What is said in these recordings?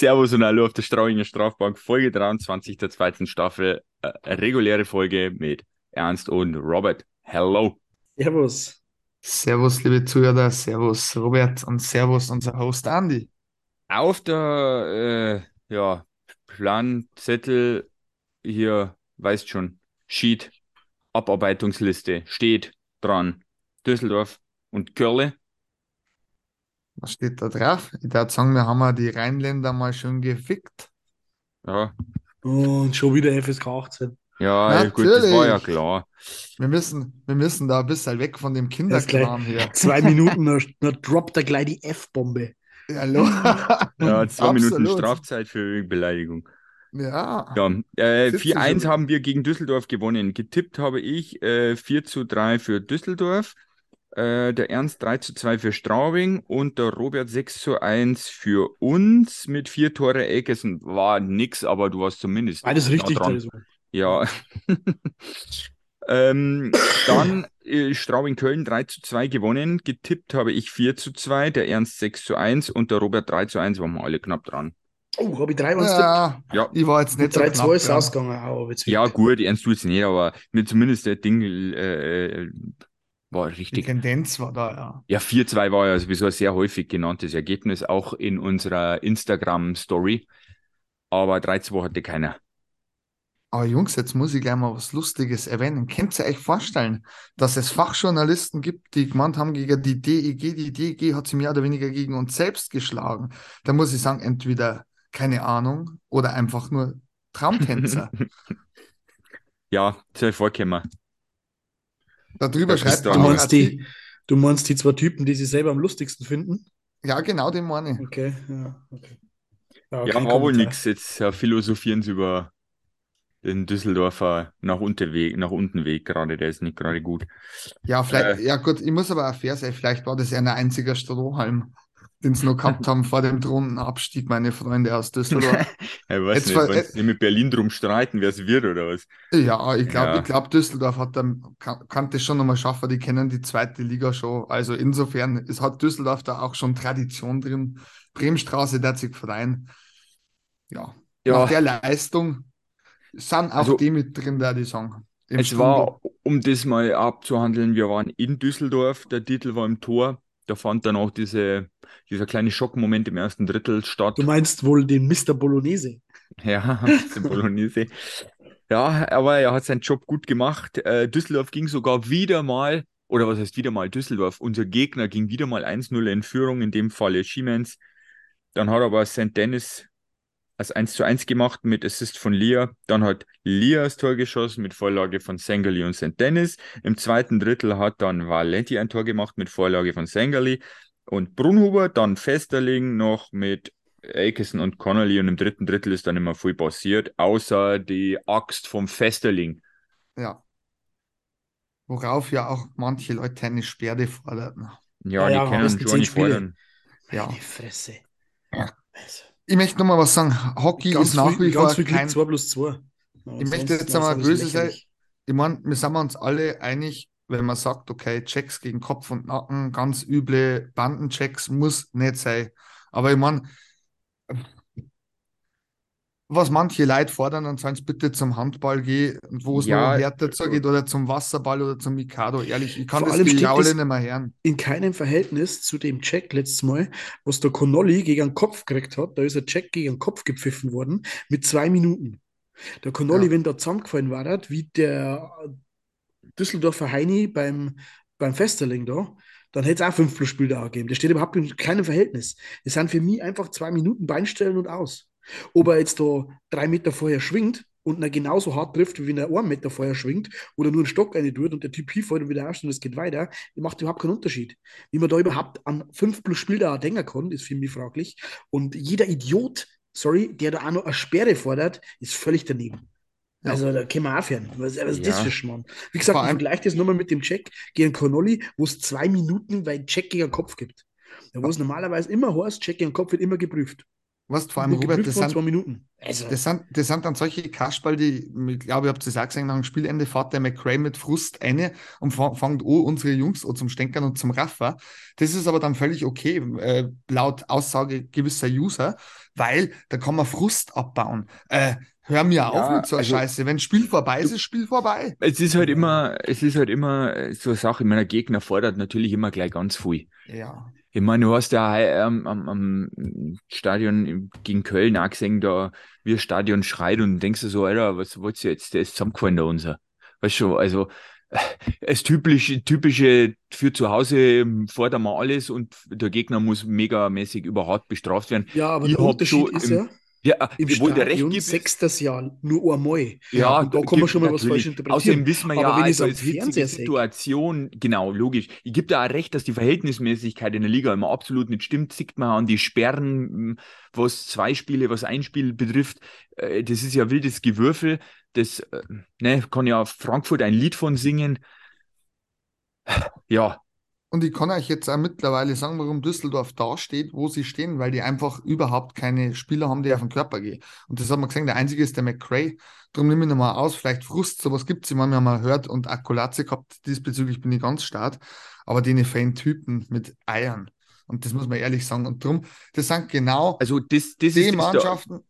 Servus und Hallo auf der Strauinger Strafbank, Folge 23 der zweiten Staffel, äh, reguläre Folge mit Ernst und Robert. Hello. Servus. Servus, liebe Zuhörer, Servus, Robert und Servus, unser Host Andy. Auf der äh, ja, Planzettel hier, weißt schon, Sheet, Abarbeitungsliste steht dran Düsseldorf und Körle. Was steht da drauf? Ich würde sagen, wir haben ja die Rheinländer mal schön gefickt. Ja, Und schon wieder FSK 18. ja gut, das war ja Natürlich. klar. Wir müssen, wir müssen da ein bisschen weg von dem Kinderkram hier. Zwei Minuten, dann, droppt er gleich die F-Bombe. Hallo. Ja, zwei Minuten Absolut. Strafzeit für Beleidigung. Ja. Ja, äh, Sitzt 4-1 schon. haben wir gegen Düsseldorf gewonnen. Getippt habe ich äh, 4 zu 3 für Düsseldorf, äh, der Ernst 3 zu 2 für Straubing und der Robert 6 zu 1 für uns mit vier Tore Eckesen. War nix, aber du warst zumindest nah richtig. dran. Ja. ähm, dann äh, Straubing-Köln 3 zu 2 gewonnen. Getippt habe ich 4 zu 2, der Ernst 6 zu 1 und der Robert 3 zu 1. Waren wir alle knapp dran. Oh, habe ich drei Mann Ja, Ja. ich war jetzt nicht so 3-2 knapp ist dran. ausgegangen. Jetzt Ja, gut, ernst tut's nicht, aber mir zumindest der Ding äh, war Die richtig. Tendenz war da, ja. Ja, 4-2 war ja sowieso ein sehr häufig genanntes Ergebnis, auch in unserer Instagram-Story. Aber 3-2 hatte keiner. Aber Jungs, jetzt muss ich gleich mal was Lustiges erwähnen. Könnt ihr euch vorstellen, dass es Fachjournalisten gibt, die gemeint haben, gegen die DEG, die DEG hat sie mehr oder weniger gegen uns selbst geschlagen. Da muss ich sagen, entweder keine Ahnung oder einfach nur Traumtänzer. Ja, soll vorkommen. Darüber Das ist schreibt Du auch meinst, ein die, du meinst die zwei Typen, die sich selber am lustigsten finden? Ja, genau, den meine ich. Okay, ja. Okay. Ja, kein war wohl nix. Jetzt äh, philosophieren sie über den Düsseldorfer nach unten Weg, nach unten Weg gerade. Der ist nicht gerade gut. Ja, vielleicht, Äh. ja gut, ich muss aber auch fair sein, vielleicht war das ja ein einziger Strohhalm, den sie noch gehabt haben vor dem Drohnenabstieg, meine Freunde aus Düsseldorf. Ich weiß Jetzt nicht, sie mit Berlin drum streiten, wer es wird oder was. Ja, ich glaube, Ja. ich glaube, Düsseldorf hat dann, kann, kann das schon nochmal schaffen, die kennen die zweite Liga schon. Also insofern, es hat Düsseldorf da auch schon Tradition drin. Bremenstraße, der sich Verein. Ja, Ja. nach der Leistung sind auch Also- die mit drin, der die sagen. Es Strudel. war, um das mal abzuhandeln, wir waren in Düsseldorf, der Titel war im Tor. Da fand dann auch diese, dieser kleine Schockmoment im ersten Drittel statt. Du meinst wohl den Mr. Bolognese. Ja, der Bolognese. Ja, aber er hat seinen Job gut gemacht. Äh, Düsseldorf ging sogar wieder mal, oder was heißt wieder mal, Düsseldorf, unser Gegner ging wieder mal 1-0 in Führung, in dem Falle Siemens. Dann hat aber St. Dennis als 1 zu 1 gemacht mit Assist von Lia. Dann hat Lia das Tor geschossen mit Vorlage von Sengeli und St. Dennis. Im zweiten Drittel hat dann Valenti ein Tor gemacht mit Vorlage von Sengeli und Brunhuber. Dann Festerling noch mit Akeson und Connolly. Und im dritten Drittel ist dann immer viel passiert, außer die Axt vom Festerling. Ja. Worauf ja auch manche Leute eine Sperre forderten. Ja, Ja, die ja, können schon nicht fordern. Ja. Meine Fresse. Ja. Also, Ich möchte nochmal was sagen. Hockey ganz ist nach viel, wie vor kein. 2 plus 2. Ich möchte jetzt einmal böse sein. Ich meine, wir sind uns alle einig, wenn man sagt, okay, Checks gegen Kopf und Nacken, ganz üble Bandenchecks, muss nicht sein. Aber ich meine, was manche Leute fordern, dann sollen sie bitte zum Handball gehen, und wo es Ja, noch härter zugeht, oder zum Wasserball oder zum Mikado. Ehrlich, ich kann das Gejaule nicht mehr hören. in keinem Verhältnis zu dem Check letztes Mal, was der Connolly gegen den Kopf gekriegt hat. Da ist ein Check gegen den Kopf gepfiffen worden mit zwei Minuten. Der Connolly, Ja. wenn da zusammengefallen war, hat, wie der Düsseldorfer Heini beim, beim Festerling da, dann hätte es auch fünf plus Spiele gegeben. Das steht überhaupt in keinem Verhältnis. Es sind für mich einfach zwei Minuten Beinstellen und aus. Ob er jetzt da drei Meter vorher schwingt und er genauso hart trifft, wie wenn er einen Meter vorher schwingt oder nur einen Stock rein tut und der Typ hinfällt und wieder aufsteht und es geht weiter, das macht überhaupt keinen Unterschied. Wie man da überhaupt an 5 plus Spieler denken kann, ist für mich fraglich. Und jeder Idiot, sorry, der da auch noch eine Sperre fordert, ist völlig daneben. Ja. Also da können wir aufhören. Was, was ist das Ja. für Schmarrn? Wie gesagt, ich vergleiche das nochmal mit dem Check gegen Connolly, wo es zwei Minuten, weil Check gegen den Kopf gibt. Da wo es normalerweise immer heißt, Check gegen den Kopf wird immer geprüft. Weißt, vor allem, Robert, das sind, zwei Minuten. Also, das sind, das sind dann solche Kasperl, die, ich glaube, ich habe das auch gesehen, nach dem Spielende fährt der McRae mit Frust eine und fängt an, unsere Jungs an zum Stänkern und zum Raffer. Das ist aber dann völlig okay, äh, laut Aussage gewisser User, weil da kann man Frust abbauen. Äh, hör mir auf Ja, mit so einer also- Scheiße. Wenn Spiel vorbei ist, ist Spiel vorbei. Es ist halt immer, es ist halt immer so eine Sache, meiner Gegner fordert natürlich immer gleich ganz viel. Ja. Ich meine, du hast ja hei- am, am, Stadion gegen Köln auch gesehen, da wie das Stadion schreit und denkst du so, Alter, was wollt's jetzt? Der ist zusammengefallen, der unser. Weißt du, also äh, das typische, typische für zu Hause ähm, fordern wir alles und der Gegner muss megamäßig überhaupt bestraft werden. ja, aber ich der Unterschied schon ist ja, Ja, im wo der recht Stadion gibt, sechstes Jahr nur einmal. Ja, und da kann man schon mal was falsch interpretieren. Außerdem wissen wir ja, Aber wenn also als Fernseher sehe- Situation, genau, logisch. Ich gebe da auch recht, dass die Verhältnismäßigkeit in der Liga immer absolut nicht stimmt. Sieht man an die Sperren, was zwei Spiele, was ein Spiel betrifft. Äh, Das ist ja wildes Gewürfel. Das äh, ne, kann ja Frankfurt ein Lied von singen. Ja, Und ich kann euch jetzt auch mittlerweile sagen, warum Düsseldorf da steht, wo sie stehen, weil die einfach überhaupt keine Spieler haben, die auf den Körper gehen. Und das haben wir gesehen, der einzige ist der McCray. Darum nehme ich nochmal aus, vielleicht Frust, sowas gibt es, ich meine, wir haben mal gehört und Akkulatze gehabt, diesbezüglich bin ich ganz stark. Aber die Fan-Typen mit Eiern. Und das muss man ehrlich sagen. Und darum, das sind genau also das, das die Mannschaften,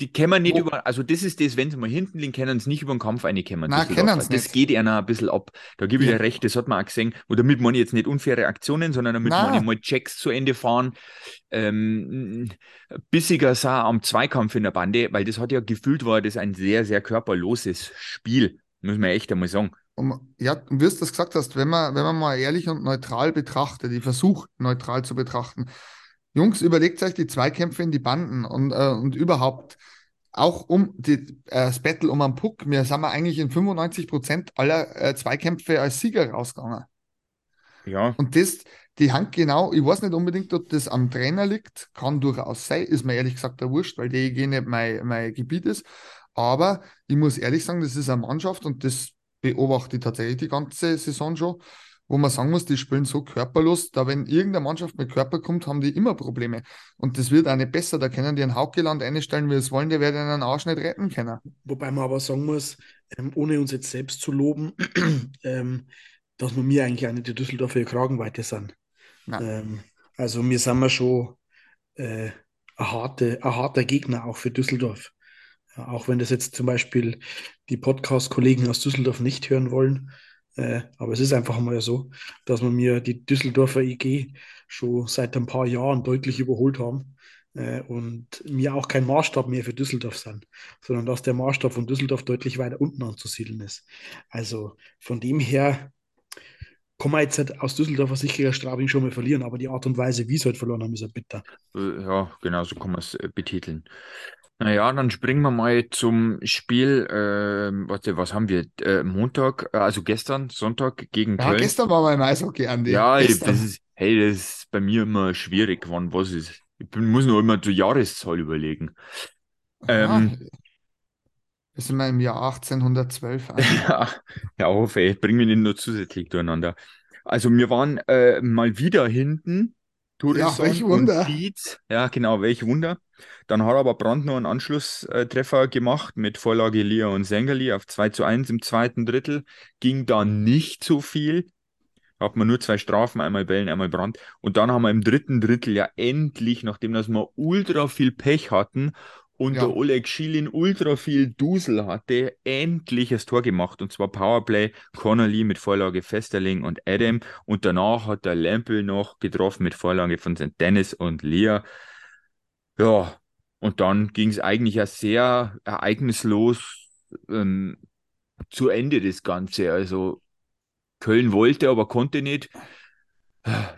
die können wir nicht Wo- über, also das ist das, wenn sie mal hinten liegen, können sie nicht über den Kampf reinkommen. Nein, Düsseldorfer. können's Das nicht. geht einer ein bisschen ab. Da gebe ich Ja. dir recht, das hat man auch gesehen. Und damit ich jetzt nicht unfaire Aktionen, sondern damit Nein. ich mal Checks zu Ende fahren. Ähm, bissiger sah am Zweikampf in der Bande, weil das hat ja gefühlt war das ein sehr, sehr körperloses Spiel. Muss man echt einmal sagen. Und, ja, und wie du das gesagt hast, wenn man, wenn man mal ehrlich und neutral betrachtet, ich versuche neutral zu betrachten, Jungs, überlegt euch die Zweikämpfe in die Banden und, äh, und überhaupt auch um die, äh, das Battle um einen Puck. Wir sind wir eigentlich in 95% aller äh, Zweikämpfe als Sieger rausgegangen. Ja. Und das, die Hand genau, ich weiß nicht unbedingt, ob das am Trainer liegt, kann durchaus sein, ist mir ehrlich gesagt der Wurscht, weil DEG nicht mein, mein Gebiet ist. Aber ich muss ehrlich sagen, das ist eine Mannschaft und das beobachte ich tatsächlich die ganze Saison schon, wo man sagen muss, die spielen so körperlos, da wenn irgendeine Mannschaft mit Körper kommt, haben die immer Probleme. Und das wird auch nicht besser, da können die ein Haukeland einstellen, wie es wollen, die werden einen Arsch nicht retten können. Wobei man aber sagen muss, ähm, ohne uns jetzt selbst zu loben, ähm, dass wir mir eigentlich auch nicht die Düsseldorfer Kragenweite sind. Nein. Ähm, also wir sind wir schon äh, ein, harte, ein harter Gegner auch für Düsseldorf. Auch wenn das jetzt zum Beispiel die Podcast-Kollegen aus Düsseldorf nicht hören wollen. Äh, aber es ist einfach mal so, dass wir mir die Düsseldorfer IG schon seit ein paar Jahren deutlich überholt haben äh, und mir auch kein Maßstab mehr für Düsseldorf sind, sondern dass der Maßstab von Düsseldorf deutlich weiter unten anzusiedeln ist. Also von dem her kann man jetzt aus Düsseldorfer Sicht gegen Straubing schon mal verlieren, aber die Art und Weise, wie sie halt verloren haben, ist ja bitter. Ja, genau, so kann man es äh, betiteln. Naja, dann springen wir mal zum Spiel. Ähm, warte, was haben wir? Äh, Montag, äh, also gestern, Sonntag gegen Ja, Köln. gestern war mein Eishockey, Andi. Ja, ich, das ist, hey, das ist bei mir immer schwierig, wann was ist. Ich bin, muss nur immer die Jahreszahl überlegen. Ähm, Ah, wir sind mal im Jahr 1812. Andi. Ja, ja, hoffe, ich bring mich nicht nur zusätzlich durcheinander. Also wir waren äh, mal wieder hinten. Turisson welch Wunder. und Dietz. Ja, genau, welch Wunder. Dann hat aber Brandt noch einen Anschlusstreffer gemacht mit Vorlage Lia und Sengerli auf 2 zu 1 im zweiten Drittel. Ging da nicht so viel. Da hat man nur zwei Strafen, einmal Bellen, einmal Brandt. Und dann haben wir im dritten Drittel ja endlich, nachdem dass wir ultra viel Pech hatten und Ja. der Oleg Schilin ultra viel Dusel hatte, endlich das Tor gemacht. Und zwar Powerplay, Connolly mit Vorlage Festerling und Adam. Und danach hat der Lempel noch getroffen mit Vorlage von St. Dennis und Lea. Ja, und dann ging es eigentlich ja sehr ereignislos ähm, zu Ende das Ganze. Also Köln wollte, aber konnte nicht.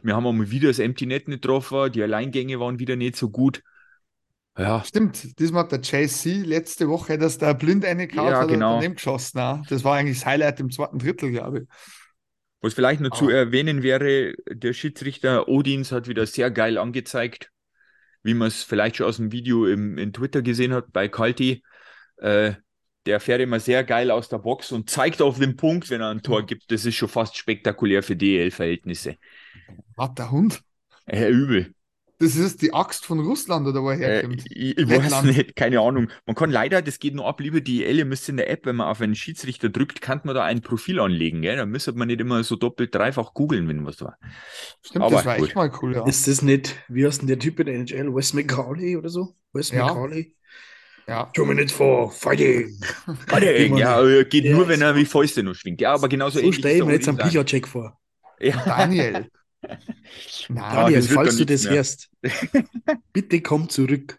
Wir haben einmal wieder das Empty Net nicht getroffen, die Alleingänge waren wieder nicht so gut. Ja, Stimmt, diesmal hat der JC letzte Woche, dass der blind reingehauen Ja, hat genau. daneben geschossen. auch. Das war eigentlich das Highlight im zweiten Drittel, glaube ich. was vielleicht noch zu Ah. erwähnen wäre, der Schiedsrichter Odins hat wieder sehr geil angezeigt, wie man es vielleicht schon aus dem Video im, in Twitter gesehen hat bei Kalti. Äh, der fährt immer sehr geil aus der Box und zeigt auf den Punkt, wenn er ein Tor gibt. Das ist schon fast spektakulär für DL-Verhältnisse. Hat der Hund? Äh, übel. Das ist die Axt von Russland oder woher Äh, kommt. ich, ich weiß nicht, keine Ahnung. Man kann leider, das geht nur ab, lieber die ihr müsst in der App, wenn man auf einen Schiedsrichter drückt, kann man da ein Profil anlegen, gell? Da müsste man nicht immer so doppelt, dreifach googeln, wenn was war. Stimmt, Aber das war gut. echt mal cool, ja. Ist das nicht, wie heißt denn der Typ in der NHL? Wes McCauley oder so? Wes Ja. McCauley? ja. Two minutes for fighting. Ja, äh, geht Der nur, wenn er wie Fäuste noch schwingt. Ja, aber genauso So ähnlich stelle ich mir jetzt einen. Picha-Check vor. Ja. Daniel. Ja, Nein, Daniel, falls du das mehr. hörst, bitte komm zurück.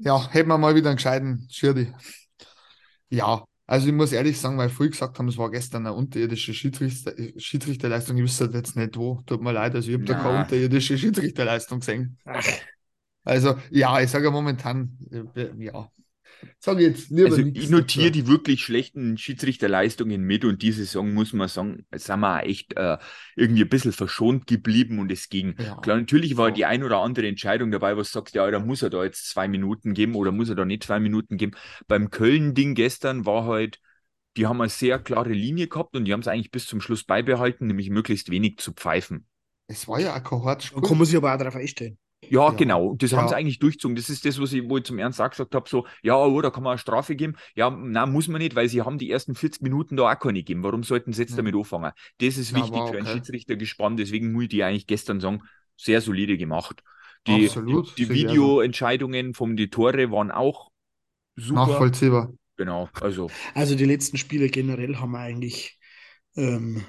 ja, hätten wir mal wieder einen gescheiten Schirdi. Ja, also ich muss ehrlich sagen, weil früh gesagt haben, es war gestern eine unterirdische Schiedsrichter, Schiedsrichterleistung. Ich wüsste jetzt nicht wo. Tut mir leid, also ich habe da keine unterirdische Schiedsrichterleistung gesehen. Ach, Also ja, ich sage momentan, äh, ja. Sage jetzt lieber Also ich notiere dazu. die wirklich schlechten Schiedsrichterleistungen mit und diese Saison muss man sagen, sind wir auch echt äh, irgendwie ein bisschen verschont geblieben und es ging. Ja. Klar, natürlich war So. die ein oder andere Entscheidung dabei, was sagt, ja, da muss er da jetzt zwei Minuten geben oder muss er da nicht zwei Minuten geben. Beim Köln-Ding gestern war halt, die haben eine sehr klare Linie gehabt und die haben es eigentlich bis zum Schluss beibehalten, nämlich möglichst wenig zu pfeifen. Es war ja ein hartes da kann man sich aber auch darauf einstellen. Ja, Ja. genau. Das haben sie Ja. eigentlich durchgezogen. Das ist das, was ich, wo ich zum Ernst auch gesagt habe, so, ja, oh, da kann man eine Strafe geben. Ja, nein, muss man nicht, weil sie haben die ersten 40 Minuten da auch keine gegeben. Warum sollten sie jetzt Ja. damit anfangen? Das ist Ja, wichtig war für einen okay. Schiedsrichter gespannt. Deswegen muss ich die eigentlich gestern sagen, sehr solide gemacht. Die, Absolut, die sehe ich Videoentscheidungen vom die Tore waren auch super. Nachvollziehbar. Genau, also Also die letzten Spiele generell haben wir eigentlich ähm,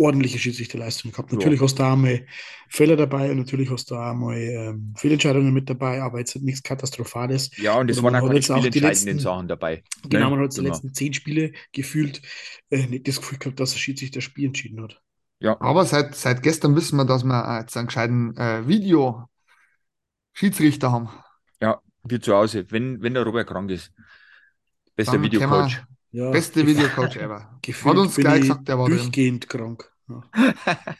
ordentliche Schiedsrichterleistungen gehabt. Ja. Natürlich hast du auch mal Fehler dabei und natürlich hast du auch mal ähm, Fehlentscheidungen mit dabei, aber jetzt nichts Katastrophales. ja, und es waren auch keine jetzt auch die spielentscheidenden letzten- Sachen dabei. Genau, Ne? man hat die Genau. letzten zehn Spiele gefühlt äh, nicht das Gefühl gehabt, dass der Schiedsrichter das Spiel entschieden hat. Ja, Aber seit, seit gestern wissen wir, dass wir jetzt einen gescheiten äh, Video-Schiedsrichter haben. ja, wie zu Hause, wenn, wenn der Robert krank ist. Bester Videocoach. Ja, Beste Videocoach ever. Gefühlt Hat uns bin gleich ich gesagt, der war drin. durchgehend krank. Ja.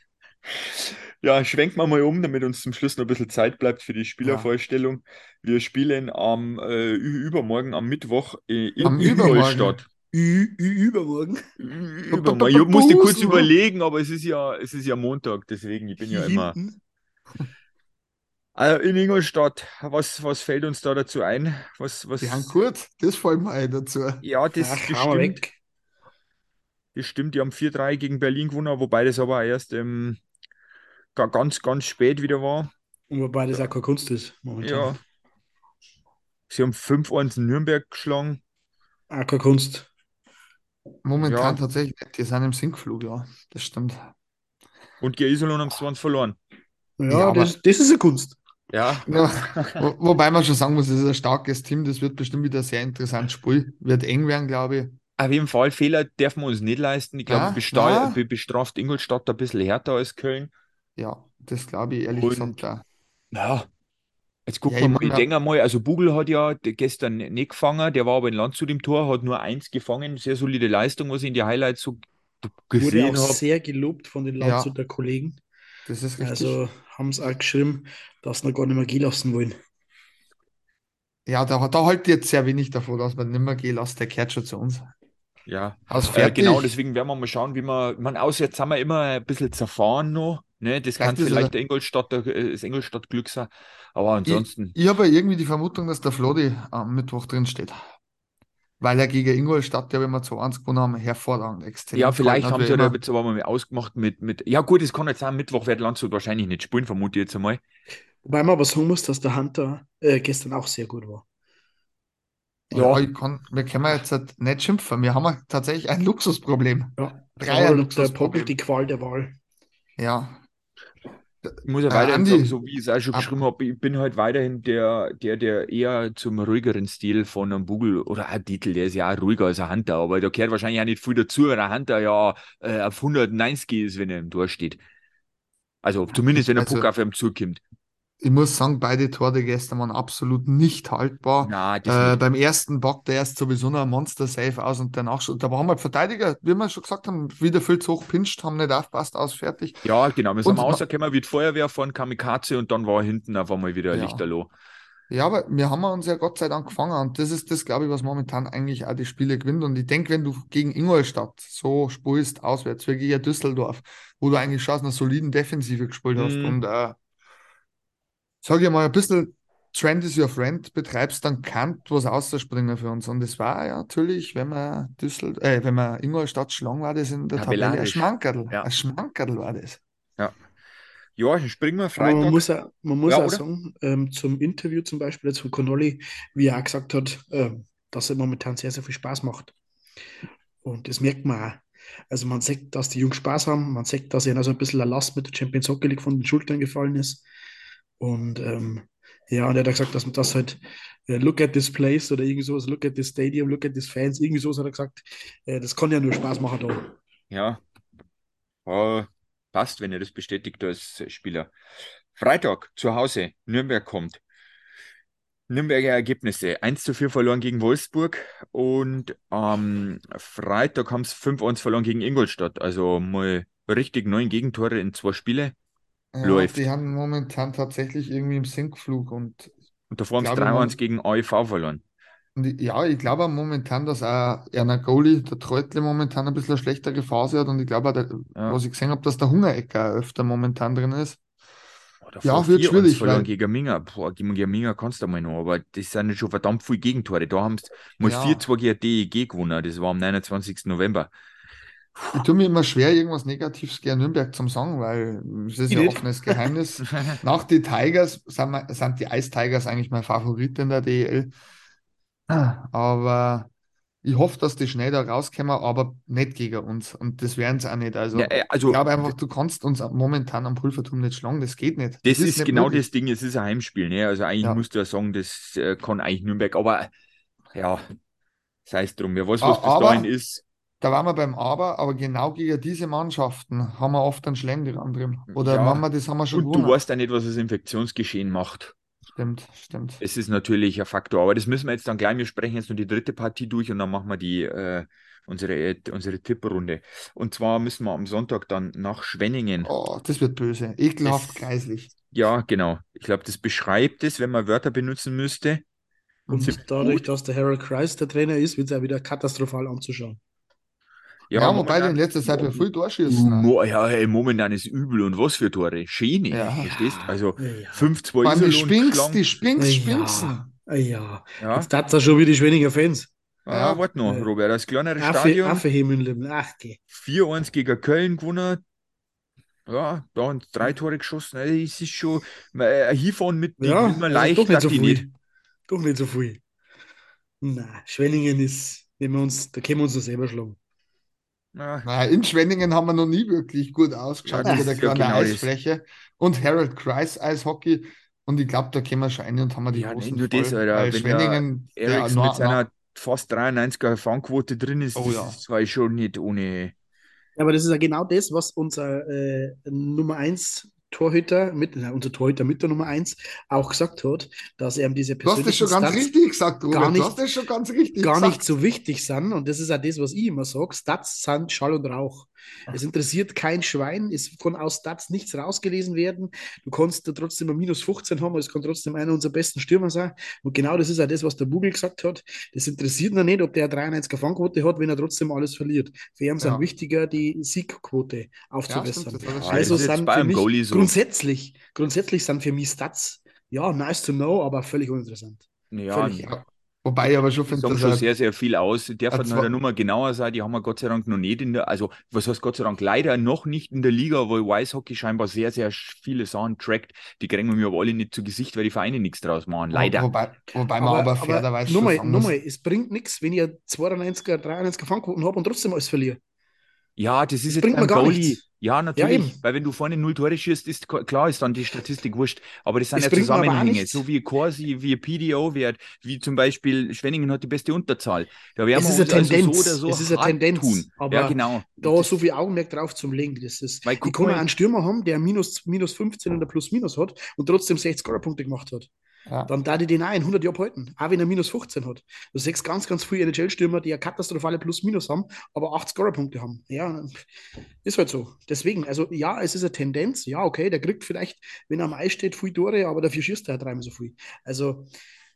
Ja, schwenken wir mal um, damit uns zum Schluss noch ein bisschen Zeit bleibt für die Spielervorstellung. Wir spielen am äh, übermorgen am Mittwoch äh, in Am Übermorgen? Ingolstadt. Ü, ü, übermorgen. Ü- Übermorgen. Ich musste kurz überlegen, aber es ist ja, es ist ja Montag, deswegen ich bin ja immer. Also in Ingolstadt, was, was fällt uns da dazu ein? Was, was? Die haben gut, das fällt mir ein dazu. Ja, das, Ach, das stimmt. Das stimmt, die haben 4-3 gegen Berlin gewonnen, wobei das aber erst ähm, ga- ganz, ganz spät wieder war. Und wobei das auch keine Kunst ist momentan. Ja. Sie haben 5-1 in Nürnberg geschlagen. Auch keine Kunst. Momentan Ja. tatsächlich. Die sind im Sinkflug, ja. Das stimmt. Und gegen Iserlohn haben sie 20 verloren. Ja, Ja, das, das ist eine Kunst. Ja, Ja, wo, wobei man schon sagen muss, es ist ein starkes Team. Das wird bestimmt wieder ein sehr interessantes Spiel. Wird eng werden, glaube ich. auf jeden Fall Fehler dürfen wir uns nicht leisten. Ich glaube, Ja, ja. be- bestraft Ingolstadt ein bisschen härter als Köln. Ja, das glaube ich ehrlich Und- gesagt auch. Ja. Jetzt gucken Ja, wir ich mal, ich denke mal, also Bugel hat ja gestern nicht gefangen, der war aber in Landshut im Tor, hat nur eins gefangen, sehr solide Leistung, was ich in die Highlights so Wurde gesehen auch habe. sehr gelobt von den Ja. Landshuter Kollegen. Das ist richtig. Also haben es auch geschrieben, dass sie noch gar nicht mehr gehen lassen wollen. ja, da, da halt jetzt sehr wenig davon, dass man nicht mehr gehen lässt. Der kehrt schon zu uns. Ja, Aus äh, genau, deswegen werden wir mal schauen, wie wir, man auswärts haben wir immer ein bisschen zerfahren noch, ne, das kann Vielleicht ist vielleicht er- der Ingolstadt, äh, das Ingolstadt Glück sein, aber ansonsten, Ich, ich habe ja irgendwie die Vermutung, dass der Flodi am Mittwoch drin steht. Weil er gegen Ingolstadt, der wenn wir 2-1 gewonnen haben, hervorragend extrem. ja, vielleicht haben hat, sie da jetzt aber mal ausgemacht mit, mit, ja gut, es kann jetzt sein, Mittwoch wird Landshut wahrscheinlich nicht spielen, vermute ich jetzt einmal. Wobei man aber sagen muss, dass der Hunter äh, gestern auch sehr gut war. Ja, Ja. ich kann, wir können jetzt halt nicht schimpfen. Wir haben ja tatsächlich ein Luxusproblem. Ja, Dreier der Luxusproblem. Pogel die Qual der Wahl. Ja, muss ja Äh, weiterhin sagen, so wie ich es auch schon ab- geschrieben habe, ich bin halt weiterhin der, der, der eher zum ruhigeren Stil von einem Bugel oder ein Titel, der ist ja auch ruhiger als ein Hunter, aber da gehört wahrscheinlich auch nicht viel dazu, weil ein Hunter ja äh, auf 190 ist, wenn er im Tor steht. Also zumindest, wenn der Also- Puck auf ihm zukommt. Ich muss sagen, beide Tore gestern waren absolut nicht haltbar. Das Äh, beim ersten bockt der erst sowieso noch ein Monster-Safe aus und danach schon. Da waren halt Verteidiger, wie wir schon gesagt haben, wieder viel zu hoch pinscht, haben nicht aufpasst, aus, fertig. Ja, genau. Wir sind mal rausgekommen wie die Feuerwehr von Kamikaze und dann war hinten auf einmal wieder Ja. Lichterloh. Ja, aber wir haben uns ja Gott sei Dank gefangen und das ist das, glaube ich, was momentan eigentlich auch die Spiele gewinnt. Und ich denke, wenn du gegen Ingolstadt so spielst, auswärts, wie gegen Düsseldorf, wo du eigentlich schon aus einer soliden Defensive gespielt hast Mhm. und äh, sag ich mal, ein bisschen Trend is your friend betreibst, dann kann was ausspringen für uns. Und es war ja natürlich, wenn man Düssel, äh, wenn man Ingolstadt schlagen, war das in der Tabelle ein. Schmankerl. Ja. Ein Schmankerl war das. Ja. Ja, springen wir Aber Freitag. man muss, auch, man muss Ja, auch sagen, ähm, zum Interview zum Beispiel jetzt von Connolly, wie er auch gesagt hat, ähm, dass er momentan sehr, sehr viel Spaß macht. Und das merkt man auch. Also man sieht, dass die Jungs Spaß haben, man sieht, dass ihnen also ein bisschen eine Last mit der Champions Hockey League von den Schultern gefallen ist. Und ähm, ja, und er hat gesagt, dass man das halt, äh, look at this place oder irgendwie sowas, look at this stadium, look at this fans, irgendwie sowas hat er gesagt, äh, das kann ja nur Spaß machen da. Ja. Ja, passt, wenn er das bestätigt als Spieler. Freitag zu Hause, Nürnberg kommt. Nürnberger Ergebnisse. 1 zu 4 verloren gegen Wolfsburg und am Freitag haben sie 5-1 verloren gegen Ingolstadt. Also mal richtig neun Gegentore in zwei Spiele. Ja, Läuft. die haben momentan tatsächlich irgendwie im Sinkflug und, Und davor haben sie Glaube, 3-1 man- gegen AEV verloren. und ich- ja, ich glaube auch momentan, dass auch Erna Goalie, der Treutle, momentan ein bisschen eine schlechtere Phase hat und ich glaube auch, der, Ja. was ich gesehen habe, dass der Hungerecker öfter momentan drin ist. Oh, Ja, wird 4-1 schwierig, verloren weil- gegen Minga. Boah, gegen Minga kannst du mal noch, aber das sind ja schon verdammt viele Gegentore. Da haben sie mal Ja. 4-2 gegen DEG gewonnen. Das war am 29. November. Ich tue mir immer schwer, irgendwas Negatives gegen Nürnberg zu sagen, weil es ist Ich ja nicht. offenes Geheimnis. Nach die Tigers sind, wir, sind die Ice Tigers eigentlich mein Favorit in der DEL. Aber ich hoffe, dass die schnell da rauskommen, aber nicht gegen uns. Und das werden sie auch nicht. Also, Ja, äh, also ich glaube einfach, du kannst uns momentan am Pulverturm nicht schlagen. Das geht nicht. Das ist nicht genau möglich. das Ding, es ist ein Heimspiel, ne? Also eigentlich Ja. musst du ja sagen, das äh, kann eigentlich Nürnberg, aber ja, sei es drum. Wer weiß, Ah, was bis dahin ist. Da waren wir beim Aber, aber genau gegen diese Mannschaften haben wir oft einen Schlängel dran drin. Oder Ja. machen wir das haben wir schon Und du gewonnen. weißt ja nicht, was das Infektionsgeschehen macht. Stimmt, stimmt. Es ist natürlich ein Faktor, aber das müssen wir jetzt dann gleich. Wir sprechen jetzt nur die dritte Partie durch und dann machen wir die äh, unsere, äh, unsere Tipprunde. Und zwar müssen wir am Sonntag dann nach Schwenningen. Oh, das wird böse. Ekelhaft, greislich. Ja, genau. Ich glaube, das beschreibt es, wenn man Wörter benutzen müsste. Und Ziemlich dadurch, gut. dass der Harold Kreis der Trainer ist, wird es auch wieder katastrophal anzuschauen. Ja, wobei momentan- die in letzter Zeit ja viel durchschießen. ne? Mo ja, hey, momentan ist übel und was für Tore. Schöne, Ja. verstehst? Also Ja. 5-2 Mann, die Spinks, die Spinks, Ja, Spinksen. ja. Ja, Jetzt hat er schon wieder die Schwenninger Fans. ah, Ja. warte noch, Ja. Robert. Das kleinere Affe, Stadion. Affe Himmel, ach, geh. 4-1 gegen Köln gewonnen. Ja, da haben drei Tore geschossen. Ey, Es ist schon äh, Hinfahren mit Ja, immer leicht, doch nicht so die viel. nicht. Doch nicht so viel. Na, Schwenningen ist, wenn wir uns, da können wir uns doch selber schlagen. Ja, Naja, in Schwenningen haben wir noch nie wirklich gut ausgeschaut Ja, mit das der ist kleinen genau das. Eisfläche. Und Harold Kreis Eishockey. Und ich glaube, da können wir schon rein und haben wir die Ja, großen nicht nur das. Alter. Weil Wenn Schwenningen, der na- mit seiner fast 93er Fangquote drin ist, Oh das ja. ist- war ich schon nicht ohne. Ja, aber das ist ja genau das, was unser äh, Nummer 1 Torhüter, mit, na, unser Torhüter mit der Nummer 1 auch gesagt hat, dass er ihm diese Du hast das persönlichen schon ganz Stats richtig gesagt, Robert. gar nicht- du hast das schon ganz richtig gar nicht so wichtig sind. Und das ist auch das, was ich immer sage. Stats sind Schall und Rauch. Es interessiert kein Schwein. Es kann aus Stats nichts rausgelesen werden. Du kannst da trotzdem ein minus 15 haben, aber es kann trotzdem einer unserer besten Stürmer sein. Und genau das ist auch das, was der Bugel gesagt hat. Das interessiert ihn nicht, ob der eine 93er Fangquote hat, wenn er trotzdem alles verliert. Für ihn sind Ja. wichtiger, die Siegquote aufzubessern. er Ja, also ist sind für mich so. grundsätzlich, grundsätzlich sind für mich Stats, ja, nice to know, aber völlig uninteressant. Ja, Völlig. Ja. Wobei ich aber schon finde, dass schon sehr, sehr viel aus. Er halt noch zwar- eine Nummer genauer sein. Die haben wir Gott sei Dank noch nicht in der, also was heißt Gott sei Dank, leider noch nicht in der Liga, weil Weißhockey scheinbar sehr, sehr viele Sachen trackt. Die kriegen wir mir aber alle nicht zu Gesicht, weil die Vereine nichts draus machen. Leider. Wobei, wobei man aber, fairerweise schon nochmal, nochmal, es bringt nichts, wenn ihr 92er, 93er Fangquoten habt und trotzdem alles verliert. Ja, das ist jetzt bringt beim mir gar Goalie. nichts. Ja, natürlich. eben. weil wenn du vorne null Tore schießt, ist klar, ist dann die Statistik wurscht. Aber das sind Es ja Zusammenhänge. So wie Corsi, wie PDO-Wert, wie zum Beispiel Schwenningen hat die beste Unterzahl. Da werden Es wir ist eine uns also Tendenz. so oder so Es ist eine Tendenz. tun. Aber ja, genau. Da Das- so viel Augenmerk drauf zum Legen. Das ist, Weil kann mal- einen Stürmer haben, der minus, minus 15 oder plus minus hat und trotzdem 60 Scorerpunkte gemacht hat. Ja. Dann da die den auch in 100 Jahren halten, auch wenn er minus 15 hat. Du siehst ganz, ganz viele NHL-Stürmer, die ja katastrophale Plus-Minus haben, aber 8 Scorerpunkte haben. Ja, ist halt so. Deswegen, also ja, es ist eine Tendenz. Ja, okay, der kriegt vielleicht, wenn er am Eis steht, viel Tore, aber dafür schießt er halt dreimal so viel. Also,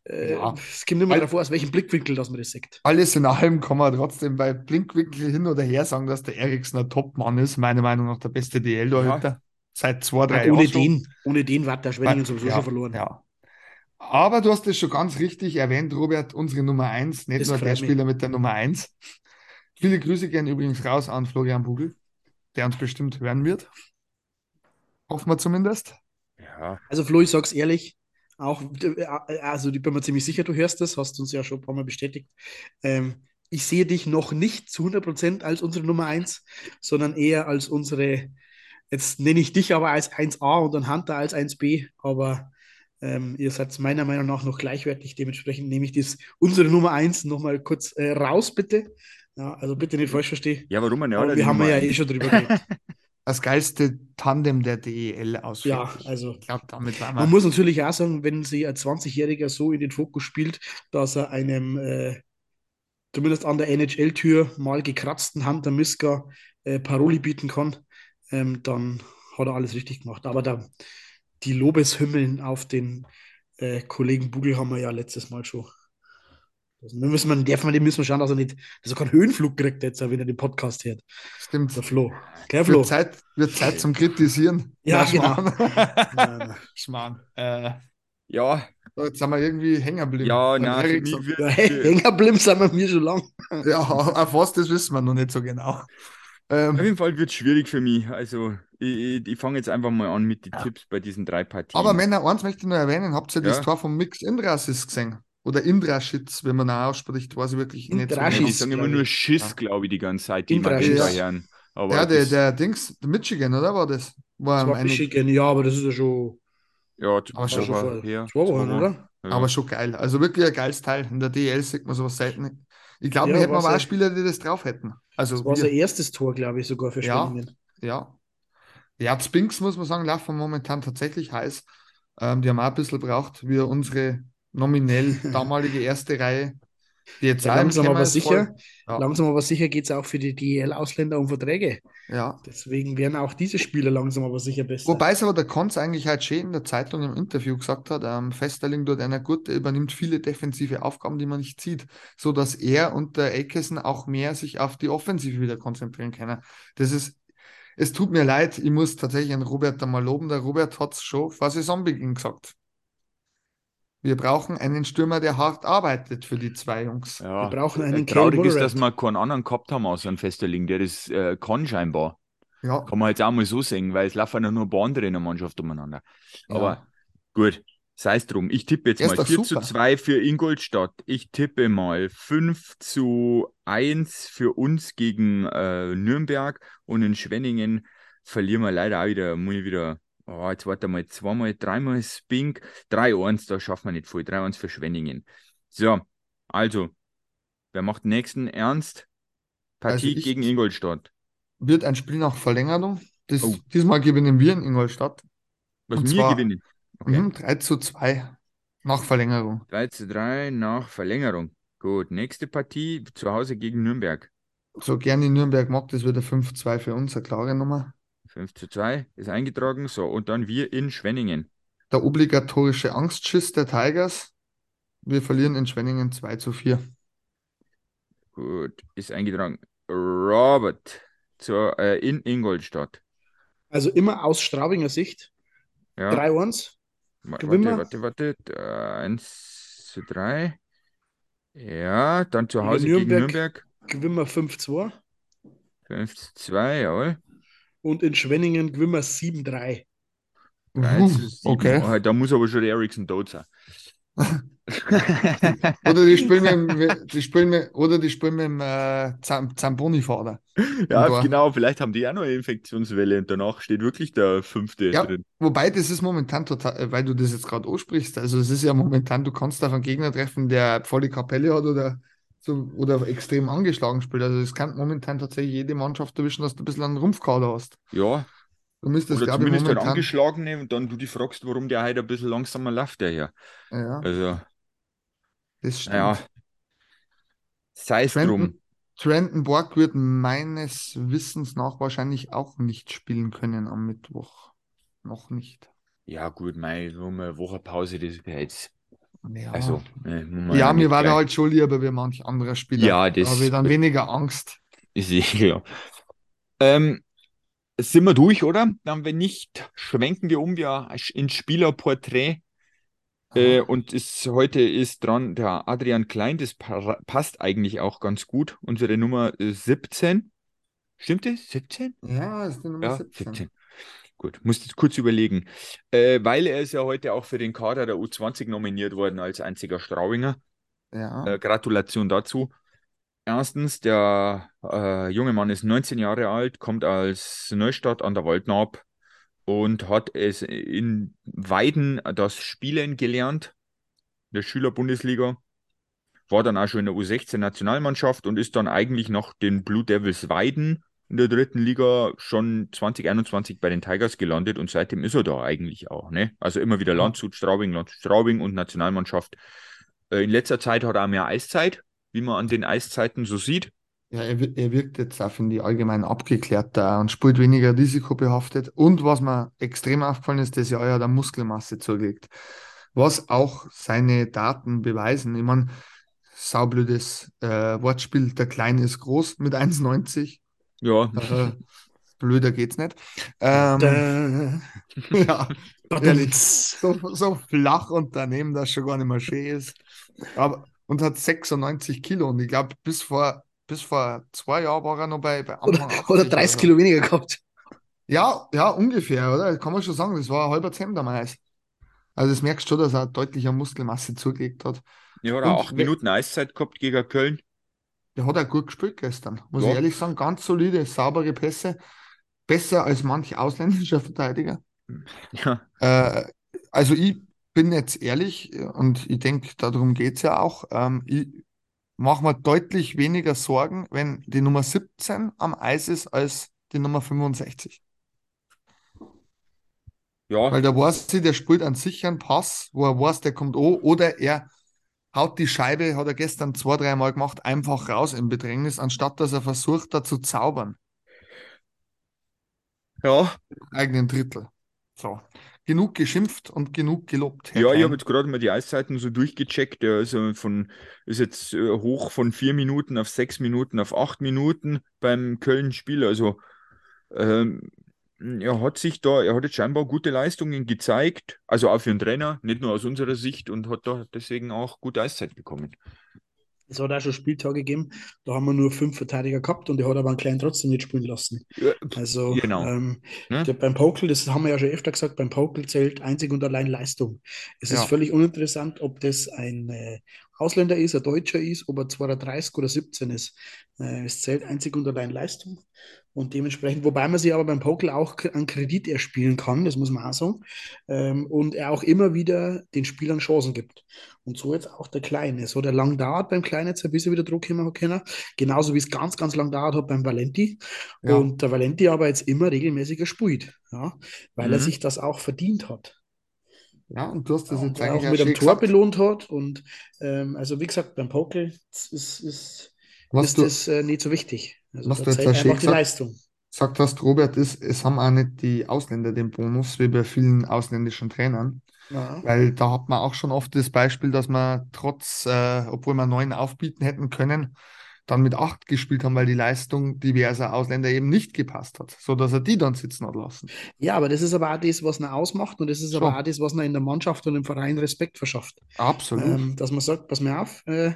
äh, Ja. es kommt immer darauf aus welchem Blickwinkel, dass man das sieht. Alles in allem kann man trotzdem bei Blinkwinkel hin oder her sagen, dass der Eriksen ein Top-Mann ist. Meiner Meinung nach der beste DL-Torhüter. seit zwei, drei ohne Jahren. schon. den, ohne den war der Schwenningen sowieso ja, schon verloren. Ja. Aber du hast es schon ganz richtig erwähnt, Robert, unsere Nummer 1, nicht Das nur der. Spieler mit der Nummer 1. Viele Grüße gehen übrigens raus an Florian Bugel, der uns bestimmt hören wird. Hoffen wir zumindest. Ja, Also Flo, ich sag's ehrlich, auch, also ich bin mir ziemlich sicher, du hörst das, hast uns ja schon ein paar Mal bestätigt. Ähm, ich sehe dich noch nicht zu 100% als unsere Nummer 1, sondern eher als unsere, jetzt nenne ich dich aber als 1a und dann Hunter als 1b, aber ähm, ihr seid meiner Meinung nach noch gleichwertig, dementsprechend nehme ich das, unsere Nummer 1 nochmal kurz äh, raus, bitte. Ja, also bitte nicht falsch verstehen. ja warum nicht? aber oder? wir Die haben Nummer ja eh schon drüber geredet. Das geilste Tandem der DEL aus. Ja, also Ich glaube, damit waren Man muss natürlich auch sagen, wenn sie ein 20-Jähriger so in den Fokus spielt, dass er einem äh, zumindest an der NHL-Tür mal gekratzten Hunter Miska äh, Paroli bieten kann, ähm, dann hat er alles richtig gemacht. Aber da, die Lobeshymnen auf den äh, Kollegen Bugel haben wir ja letztes Mal schon. Also, wir müssen, man, darf man, dem müssen wir schauen, dass er nicht, dass er keinen Höhenflug kriegt, jetzt, wenn er den Podcast hört. Stimmt. Der Flo. Gell, Flo? Wird Zeit, wird Zeit zum Kritisieren. Ja, Schmarrn. Ja, Schmarrn. Äh, Ja, so, jetzt sind wir irgendwie hängen geblieben. ja, mich wird, ja, hey, Hängerblimm sind wir mir schon lang. Ja, auf was, das wissen wir noch nicht so genau. Ähm, auf jeden Fall wird es schwierig für mich. Also, ich, ich, ich fange jetzt einfach mal an mit den Tipps bei diesen drei Partien. aber Männer, eins möchte ich noch erwähnen. Habt ihr das Ja. Tor von Mix Indrasis gesehen? Oder Indraschitz, wenn man ihn ausspricht, weiß ich wirklich nicht Indraschitz. ich genau. sage immer nur ich. Schiss, Ja. glaube ich, die ganze Zeit, die da Ja. Ja, der, das, der Dings, der Michigan, oder war das? War, Das war eine, Michigan, ja, aber das ist ja schon, ja, Aber war schon schon vor her, zwei Wochen, oder? Ja. aber schon geil. Also wirklich ein geiles Teil. In der DL sieht man sowas selten. Ich glaube, Ja, wir hätten aber auch ja- Spieler, die das drauf hätten. Also Das war wir, sein erstes Tor, glaube ich, sogar für Ja. Schwenningen. Ja. Ja, Spinks, muss man sagen, laufen momentan tatsächlich heiß. Ähm, die haben auch ein bisschen braucht, wie unsere nominell damalige erste Reihe, die jetzt Ja, langsam aber sicher. Ja. langsam aber sicher geht es auch für die DEL-Ausländer um Verträge. Ja. Deswegen werden auch diese Spieler langsam aber sicher besser. Wobei es aber der Konz eigentlich halt schön in der Zeitung im Interview gesagt hat, ähm, Festerling dort einer gut, der übernimmt viele defensive Aufgaben, die man nicht sieht, so dass er und der Akeson auch mehr sich auf die Offensive wieder konzentrieren können. Das ist, es tut mir leid, ich muss tatsächlich einen Robert da mal loben. Der Robert hat es schon vor Saisonbeginn gesagt. Wir brauchen einen Stürmer, der hart arbeitet für die zwei Jungs. Ja. Wir brauchen einen Traurig Cal ist, dass wir keinen anderen gehabt haben außer einem Festerling, der das äh, kann scheinbar. Ja, Kann man jetzt auch mal so sehen, weil es laufen ja nur ein paar andere in der Mannschaft umeinander. Ja. Aber gut, sei es drum. Ich tippe jetzt ist mal doch 4 super. zu 2 für Ingolstadt. Ich tippe mal 5 zu 1 für uns gegen äh, Nürnberg und in Schwenningen verlieren wir leider auch wieder, muss ich wieder, oh, jetzt warte mal, zweimal, dreimal Spink, 3-1, da schaffen wir nicht voll, 3-1 für Schwenningen. So, also, wer macht den nächsten Ernst? Partie Also gegen Ingolstadt. wird ein Spiel nach Verlängerung. Das, Oh. Diesmal gewinnen wir in Ingolstadt. Was Und wir gewinnen. Okay. Mhm, 3 zu 2 nach Verlängerung. 3 zu 3 nach Verlängerung. Gut, nächste Partie zu Hause gegen Nürnberg. So gerne Nürnberg mag, das wird ein 5-2 für uns, eine klare Nummer. 5 zu 2 ist eingetragen. So, und dann wir in Schwenningen. Der obligatorische Angstschiss der Tigers. Wir verlieren in Schwenningen 2 zu 4. Gut, ist eingetragen. Robert zur, äh, in Ingolstadt. Also immer aus Straubinger Sicht. Ja, 3-1. Gewinnen wir. warte, warte, warte. 1 zu 3. Ja, dann zu Hause gegen Nürnberg. Nürnberg. Gewinnen wir 5-2. 5 zu 2, jawohl. Und in Schwenningen gewinnen wir 7-3. 3 Mhm, zu 7. okay. Oh, da muss aber schon der Ericsson tot sein. Oder die spielen mit, die spielen mit, oder die spielen mit dem äh, Zam- Zamboni-Vater. Ja, Tor. genau, vielleicht haben die auch noch eine Infektionswelle und danach steht wirklich der fünfte Ja. drin. Wobei, das ist momentan total, äh, weil du das jetzt gerade ansprichst. Also, es ist ja momentan, du kannst auf einen Gegner treffen, der volle Kapelle hat oder so, oder extrem angeschlagen spielt. Also, es kann momentan tatsächlich jede Mannschaft erwischen, dass du ein bisschen einen Rumpfkader hast. Ja, Du müsstest, oder zumindest halt momentan. angeschlagene und dann du die fragst, warum der heute ein bisschen langsamer läuft, der hier. Ja, Also, das stimmt. naja, sei es drum. Trenton, Trenton Borg wird meines Wissens nach wahrscheinlich auch nicht spielen können am Mittwoch. Noch nicht. Ja, gut, mei, so eine Woche Pause, das wäre jetzt. Ja, Also, äh, ja mir war da halt schon lieber wie manch anderer Spieler. Ja, Da das- habe ich dann weniger Angst. Ist eh klar. Ähm, sind wir durch, oder? Dann, wenn nicht, schwenken wir um ja ins Spielerporträt. Äh, und ist, heute ist dran der Adrian Klein, das pa passt eigentlich auch ganz gut. Unsere Nummer äh, 17. Stimmt das? 17? Ja, ist die Nummer Ja, 17. 17. Gut, musste kurz überlegen. Äh, weil er ist ja heute auch für den Kader der U20 nominiert worden als einziger Straubinger. Ja. Äh, Gratulation dazu. Erstens, der äh, junge Mann ist 19 Jahre alt, kommt aus Neustadt an der Waldnaab und hat es in Weiden das Spielen gelernt, der Schülerbundesliga. War dann auch schon in der U16-Nationalmannschaft und ist dann eigentlich nach den Blue Devils Weiden in der dritten Liga schon 2021 bei den Tigers gelandet und seitdem ist er da eigentlich auch. Ne? Also immer wieder. Landshut, Straubing, Landshut, Straubing und Nationalmannschaft. Äh, in letzter Zeit hat er auch mehr Eiszeit, wie man an den Eiszeiten so sieht. Ja, er, er wirkt jetzt auch, finde ich, allgemein abgeklärter und spielt weniger risikobehaftet. Und was mir extrem aufgefallen ist, das Jahr hat er Muskelmasse zugelegt. Was auch seine Daten beweisen. Ich meine, saublödes äh, Wortspiel, der Kleine ist groß mit 1,90. Ja, Äh, blöder geht's nicht. Ähm, Da, ja, ehrlich. So, so flach und daneben, dass schon gar nicht mehr schön ist. Aber, und hat 96 Kilo. Und ich glaube, bis vor, bis vor zwei Jahren war er noch bei, bei Oder, Anfang oder 80 30 so. Kilo weniger gehabt. Ja, ja, ungefähr, oder? Kann man schon sagen, das war ein halber Zehn damals. Also das merkst du schon, dass er deutlich an Muskelmasse zugelegt hat. ja, hat er Und acht Minuten Eiszeit gehabt gegen Köln. Der hat auch gut gespielt gestern, muss Ja. ich ehrlich sagen. Ganz solide, saubere Pässe. Besser als manch ausländischer Verteidiger. Ja, Äh, also ich bin jetzt ehrlich und ich denke, darum geht es ja auch. Ähm, ich mache mir deutlich weniger Sorgen, wenn die Nummer 17 am Eis ist, als die Nummer 65. ja, Weil da weiß sie, der spielt einen sicheren Pass, wo er weiß, der kommt an, oder er haut die Scheibe, hat er gestern zwei, dreimal gemacht, einfach raus im Bedrängnis, anstatt dass er versucht, da zu zaubern. ja. Im eigenen Drittel. So. Genug geschimpft und genug gelobt, Herr Ja, ich Klein. habe jetzt gerade mal die Eiszeiten so durchgecheckt. Äh, von, ist jetzt äh, hoch von vier Minuten auf sechs Minuten auf acht Minuten beim Köln-Spiel. Also ähm, er hat sich da, er hat jetzt scheinbar gute Leistungen gezeigt, also auch für einen Trainer, nicht nur aus unserer Sicht und hat da deswegen auch gute Eiszeit bekommen. Es hat auch schon Spieltage gegeben, da haben wir nur fünf Verteidiger gehabt und der hat aber einen kleinen trotzdem nicht spielen lassen. Also Genau. ähm, Ne? der, beim Pokel, das haben wir ja schon öfter gesagt, beim Pokel zählt einzig und allein Leistung. Es ist Ja. völlig uninteressant, ob das ein äh, Ausländer ist, ein Deutscher ist, ob er 32 oder 17 ist. Äh, es zählt einzig und allein Leistung. Und dementsprechend, wobei man sich aber beim Pokel auch an Kredit erspielen kann, das muss man auch sagen. Ähm, und er auch immer wieder den Spielern Chancen gibt. Und so jetzt auch der Kleine. So der lang dauert beim Kleinen jetzt, bis er wieder Druck haben können. Genauso wie es ganz, ganz lang dauert hat beim Valenti. Ja. Und der Valenti aber jetzt immer regelmäßiger spielt, ja, weil er Mhm. sich das auch verdient hat. Ja, und du hast das Ja, jetzt eigentlich auch mit einem Tor gesagt. belohnt hat. Und ähm, also wie gesagt, beim Poker ist, ist, Was ist du das äh, nicht so wichtig. Also was du jetzt einfach die gesagt- Leistung. gesagt hast, Robert, ist, es haben auch nicht die Ausländer den Bonus, wie bei vielen ausländischen Trainern. Ja. Weil da hat man auch schon oft das Beispiel, dass man trotz, äh, obwohl wir neun aufbieten hätten können, dann mit acht gespielt haben, weil die Leistung diverser Ausländer eben nicht gepasst hat, sodass er die dann sitzen hat lassen. ja, aber das ist aber auch das, was ihn ausmacht und das ist aber Schon. auch das, was ihn in der Mannschaft und im Verein Respekt verschafft. Absolut. Ähm, dass man sagt, pass mir auf, äh,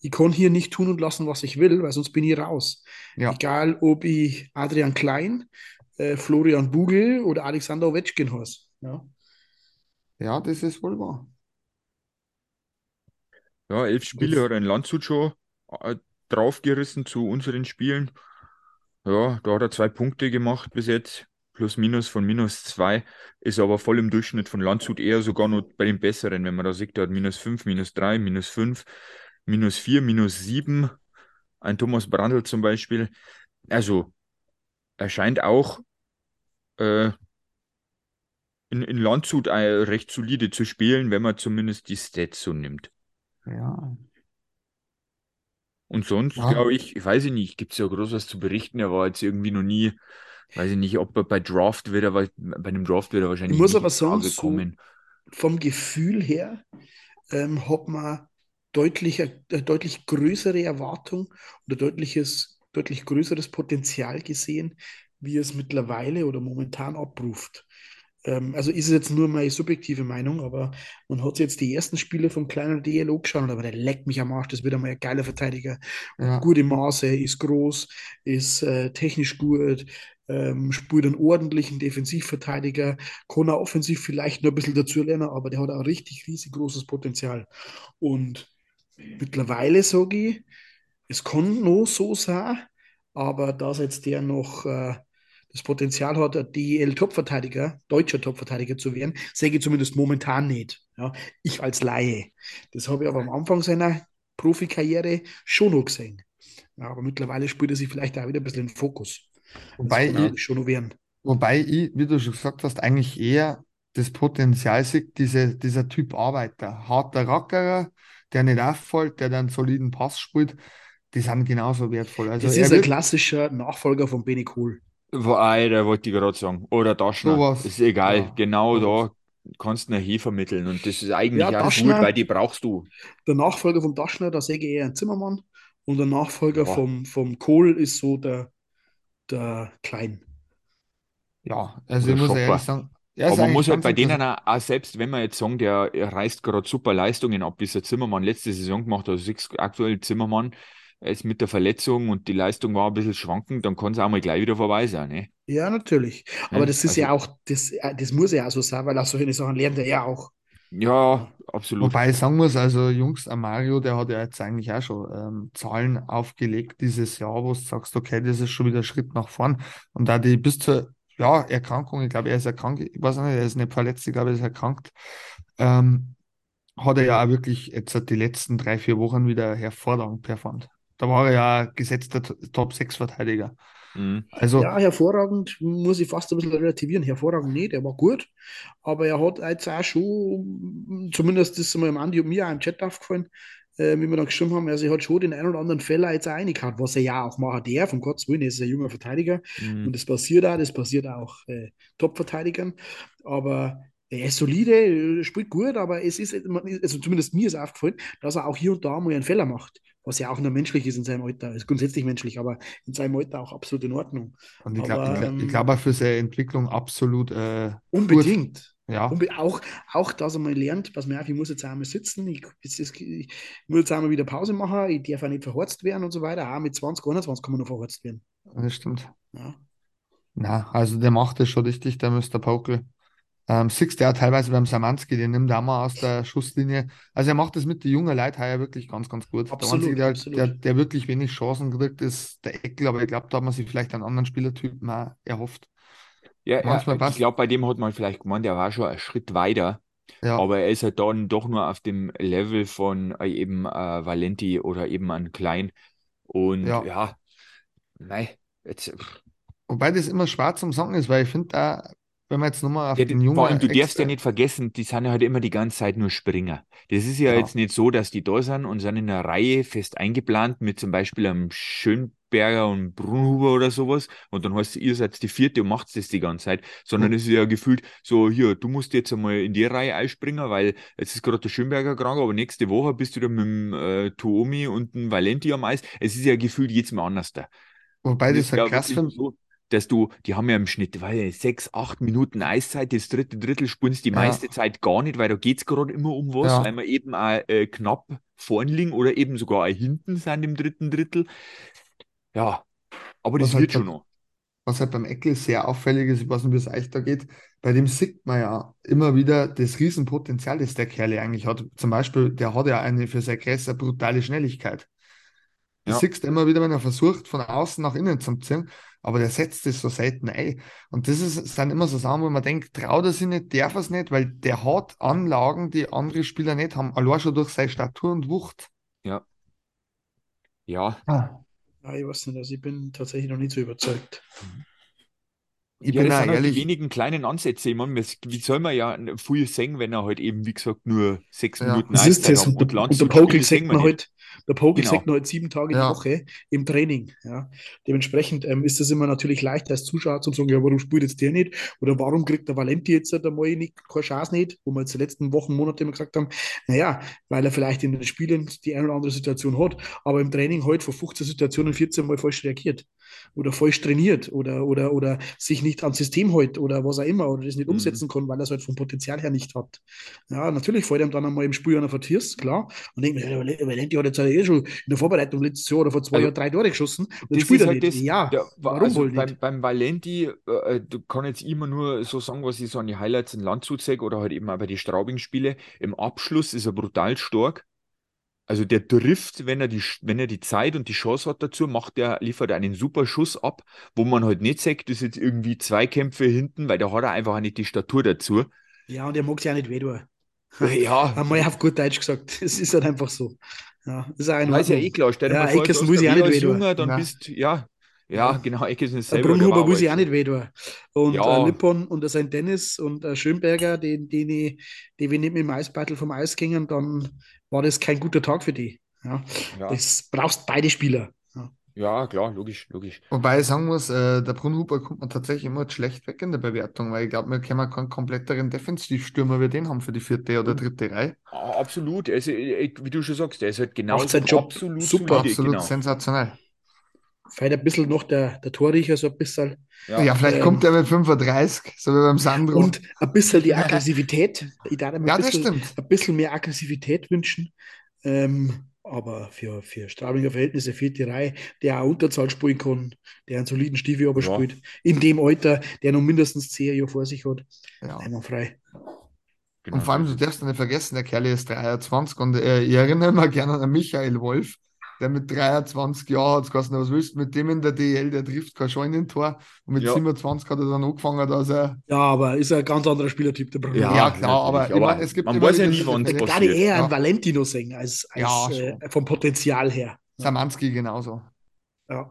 ich kann hier nicht tun und lassen, was ich will, weil sonst bin ich raus. Ja. Egal, ob ich Adrian Klein, äh, Florian Bugel oder Alexander Ovechkin heiße. Ja. Ja, das ist wohl wahr. Ja, elf Spiele Das- hat ein Landshut schon äh, draufgerissen zu unseren Spielen. Ja, da hat er zwei Punkte gemacht bis jetzt. Plus minus von minus zwei. Ist aber voll im Durchschnitt von Landshut eher sogar noch bei den besseren, wenn man da sieht, der hat minus fünf, minus drei, minus fünf, minus vier, minus sieben. Ein Thomas Brandl zum Beispiel. Also, er scheint auch äh, in, in Landshut äh, recht solide zu spielen, wenn man zumindest die Stats so nimmt. Ja. Und sonst, Ja. glaube ich, ich weiß ich nicht, gibt es ja groß was zu berichten. Er war jetzt irgendwie noch nie, weiß ich nicht, ob er bei Draft wird, er wa- bei einem Draft wird er wahrscheinlich Ich muss aber sagen, so-. Vom Gefühl her ähm, hat man deutlich, äh, deutlich größere Erwartung oder deutliches, deutlich größeres Potenzial gesehen wie es mittlerweile oder momentan abruft. Ähm, also ist es jetzt nur meine subjektive Meinung, aber man hat jetzt die ersten Spiele vom kleinen DLO geschaut, aber der leckt mich am Arsch, das wird einmal ein geiler Verteidiger. Ja. Gute Maße, ist groß, ist äh, technisch gut, ähm, spielt einen ordentlichen Defensivverteidiger, kann er offensiv vielleicht noch ein bisschen dazu lernen, aber der hat auch richtig riesig großes Potenzial. Und mittlerweile sage ich, es kann noch so sein, aber dass jetzt der noch äh, das Potenzial hat, ein DEL-Topverteidiger, deutscher Topverteidiger zu werden, sehe ich zumindest momentan nicht. Ja, ich als Laie. Das habe ich aber am Anfang seiner Profikarriere schon noch gesehen. Ja, aber mittlerweile spielt er sich vielleicht auch wieder ein bisschen in den Fokus. Wobei ich, schon noch werden. wobei ich, wie du schon gesagt hast, eigentlich eher das Potenzial sehe, diese, dieser Typ Arbeiter, harter Rackerer, der nicht auffällt, der dann soliden Pass spielt, die sind genauso wertvoll. Also Das ist ein klassischer Nachfolger von Benny Kohl. Alter, wollte ich gerade sagen. Oder Daschner. Sowas. Ist egal. Ja, genau sowas. da kannst du eine He vermitteln. Und das ist eigentlich Ja, auch gut, Daschner- weil die brauchst du. Der Nachfolger von Daschner, da sehe ich eher einen Zimmermann. Und der Nachfolger Ja. vom, vom Kohl ist so der, der Klein. ja, also Oder ich muss Schopper. ehrlich sagen, er Aber man muss halt bei denen auch, auch selbst wenn wir jetzt sagen, der reißt gerade super Leistungen ab, wie es der Zimmermann letzte Saison gemacht hat, also siehst aktuell Zimmermann ist mit der Verletzung und die Leistung war ein bisschen schwankend, dann kann es auch mal gleich wieder vorbei sein. Ne? Ja, natürlich. Aber Ja, das ist also- ja auch, das, äh, das muss ja auch so sein, weil auch solche Sachen lernt er ja auch. Ja, absolut. Wobei ich sagen muss, also Jungs, Mario, der hat ja jetzt eigentlich auch schon ähm, Zahlen aufgelegt dieses Jahr, wo du sagst, okay, das ist schon wieder ein Schritt nach vorn. Und da die bis zur ja, Erkrankung, ich glaube, er ist erkrankt, ich weiß nicht, er ist nicht verletzt, ich glaube, er ist erkrankt, ähm, hat er ja auch wirklich jetzt die letzten drei, vier Wochen wieder hervorragend performt. Da war er ja gesetzter Top-6-Verteidiger. Mhm. Also, Ja, hervorragend, muss ich fast ein bisschen relativieren. Hervorragend nicht, er war gut, aber er hat jetzt auch schon, zumindest ist es mal im Andi und mir auch im Chat aufgefallen, äh, wie wir da geschrieben haben, also er hat schon den einen oder anderen Fehler jetzt auch reingehauen, was er ja auch machen darf, von Gottes Willen, er ist ein junger Verteidiger Mhm. und das passiert auch, das passiert auch äh, Top-Verteidigern, aber er ist solide, spielt gut, aber es ist, also zumindest mir ist aufgefallen, dass er auch hier und da mal einen Fehler macht, was ja auch nur menschlich ist in seinem Alter, ist grundsätzlich menschlich, aber in seinem Alter auch absolut in Ordnung. und ich glaube, ich glaub, ich ähm, glaub auch für seine Entwicklung absolut äh, Unbedingt. ja. Unbe auch, auch, dass er mal lernt, pass mir auf, ich muss jetzt einmal sitzen, ich, ist, ich muss jetzt einmal wieder Pause machen, ich darf auch nicht verhorzt werden und so weiter. Auch mit 20, 21 kann man noch verhorzt werden. Das stimmt. Ja. Na, also der macht das schon richtig, der Mr. Pokel. Ähm, du ja teilweise beim Samanski, den nimmt er auch mal aus der Schusslinie. Also er macht das mit den jungen Leuten heuer wirklich ganz, ganz gut. Der Absolut, einzige, der, der, der wirklich wenig Chancen kriegt, ist der Eckel, aber ich glaube, da hat man sich vielleicht einen anderen Spielertypen auch erhofft. Ja, Manchmal ja, ich glaube, bei dem hat man vielleicht gemeint, der war schon einen Schritt weiter, Ja, aber er ist halt dann doch nur auf dem Level von äh, eben äh, Valenti oder eben an Klein. Und Ja. ja, nein, jetzt, wobei das immer schwer zum Sagen ist, weil ich finde da, wenn man jetzt nochmal auf Ja, den jungen vor allem, du darfst ja nicht vergessen, die sind ja halt immer die ganze Zeit nur Springer. Das ist ja Ja. jetzt nicht so, dass die da sind und sind in einer Reihe fest eingeplant mit zum Beispiel einem Schönberger und Brunhuber oder sowas und dann heißt es, ihr seid die vierte und macht das die ganze Zeit, sondern Mhm. es ist ja gefühlt so, hier, du musst jetzt einmal in die Reihe einspringen, weil jetzt ist gerade der Schönberger krank, aber nächste Woche bist du da mit dem äh, Tuomi und dem Valenti am Eis. Es ist ja gefühlt jetzt mal anders da. Wobei das ist halt ja krass finde. so, dass du, die haben ja im Schnitt, weil sechs, acht Minuten Eiszeit, das dritte Drittel spielst die Ja. meiste Zeit gar nicht, weil da geht's gerade immer um was, Ja. weil wir eben auch äh, knapp vorn liegen oder eben sogar auch hinten sind im dritten Drittel. Ja, aber das Was halt wird schon noch. was halt beim Eckel sehr auffällig ist, ich weiß nicht, wie es euch da geht, bei dem sieht man ja immer wieder das Riesenpotenzial, das der Kerl eigentlich hat. Zum Beispiel, der hat ja eine für Größe eine brutale Schnelligkeit. Ja. siehst du immer wieder, wenn er versucht, von außen nach innen zu ziehen, aber der setzt es so selten ein. Und das ist, sind immer so Sachen, wo man denkt, traut er sich nicht, darf er es nicht, weil der hat Anlagen, die andere Spieler nicht haben, allein schon durch seine Statur und Wucht. Ja, Ja, ich weiß nicht, also ich bin tatsächlich noch nicht so überzeugt. Ich ja, bin das sind halt die ehrlich, wenigen kleinen Ansätze. Ich meine, wie soll man ja viel sehen, wenn er halt eben, wie gesagt, nur sechs Ja. Minuten Das ist das. Und der, und und der Pokel wir man nicht. halt, der Pokel Genau. sagt man halt sieben Tage Ja. die Woche im Training. Ja. Dementsprechend ähm, ist das immer natürlich leicht als Zuschauer zu sagen, ja, warum spielt jetzt der nicht? Oder warum kriegt der Valenti jetzt einmal nicht, keine Chance nicht? Wo wir jetzt die letzten Wochen, Monate immer gesagt haben, naja, weil er vielleicht in den Spielen die eine oder andere Situation hat, aber im Training halt von 15 Situationen 14 Mal falsch reagiert. Oder falsch trainiert oder, oder, oder sich nicht ans System hält oder was auch immer oder das nicht Mhm. umsetzen kann, weil er es halt vom Potenzial her nicht hat. Ja, natürlich fällt ihm dann einmal im Spiel einer vertierst, klar. Und denkt ja, der Valenti hat jetzt eh schon in der Vorbereitung letztes Jahr oder vor zwei Also, Jahren drei Tore geschossen und Das spielt er halt nicht. das, ja, der, warum also wohl beim, nicht? beim Valenti, äh, du kann jetzt immer nur so sagen, was ich so an die Highlights in Landshut sehe oder halt eben auch bei den Straubing-Spiele. Im Abschluss ist er brutal stark. Also der trifft, wenn er die, wenn er die Zeit und die Chance hat dazu, macht er, liefert er einen super Schuss ab, wo man halt nicht sagt, das ist jetzt irgendwie Zweikämpfe hinten, weil da hat er einfach auch nicht die Statur dazu. Ja, und er mag sich auch nicht wehtun. Ja, Einmal auf gut Deutsch gesagt. Es ist halt einfach so. Ja, ist auch in weiß ja eh klar. Stell dir Ja, mal vor, du muss hast ich auch da nicht als. Junger, dann Ja. bist, ja, ja, genau, Eckes ist Der selber. der Brunhuber muss ich auch nicht wehtun. Und Ja. äh, Lippon und der St. Dennis und äh, Schönberger, den, den ich, die wir nicht mit dem Eisbeitel vom Eis gingen, dann war das kein guter Tag für die. Ja. Ja, Das brauchst beide Spieler. Ja. ja, klar, logisch, logisch. Wobei ich sagen muss, äh, der Brunhuber kommt man tatsächlich immer schlecht weg in der Bewertung, weil ich glaube, wir können keinen kompletteren Defensivstürmer wie den haben für die vierte oder dritte Reihe. Absolut. Also, äh, wie du schon sagst, der ist halt genauso seinen Job absolut super. Absolut genau. sensationell. Vielleicht ein bisschen noch der, der Torriecher, so ein bisschen. Ja, vielleicht ähm, kommt er mit 35, so wie beim Sandro. Und ein bisschen die Aggressivität. Ich darf ihm ja, ein, das bisschen, stimmt. ein bisschen mehr Aggressivität wünschen. Ähm, aber für, für Straubinger Verhältnisse fehlt die Reihe, der auch Unterzahl spielen kann, der einen soliden Stiefel aber Ja. spielt. In dem Alter, der noch mindestens zehn Jahre vor sich hat. Ja. Einwandfrei. Genau Und vor allem, so du darfst nicht vergessen, der Kerl ist 23 und äh, ich erinnere mich gerne an Michael Wolf, der mit 23 Jahren hat geheißen, was willst du mit dem in der DL, der trifft kein Scheunentor und mit Ja. 27 hat er dann angefangen, dass er, Ja, aber ist ein ganz anderer Spielertyp, der Bruno. Ja, klar, aber ich meine, es gibt man weiß ja nie, wann es passiert. ich eher Ja. an Valentino singen, als, als Ja, äh, vom Potenzial her. Samanski genauso. Ja.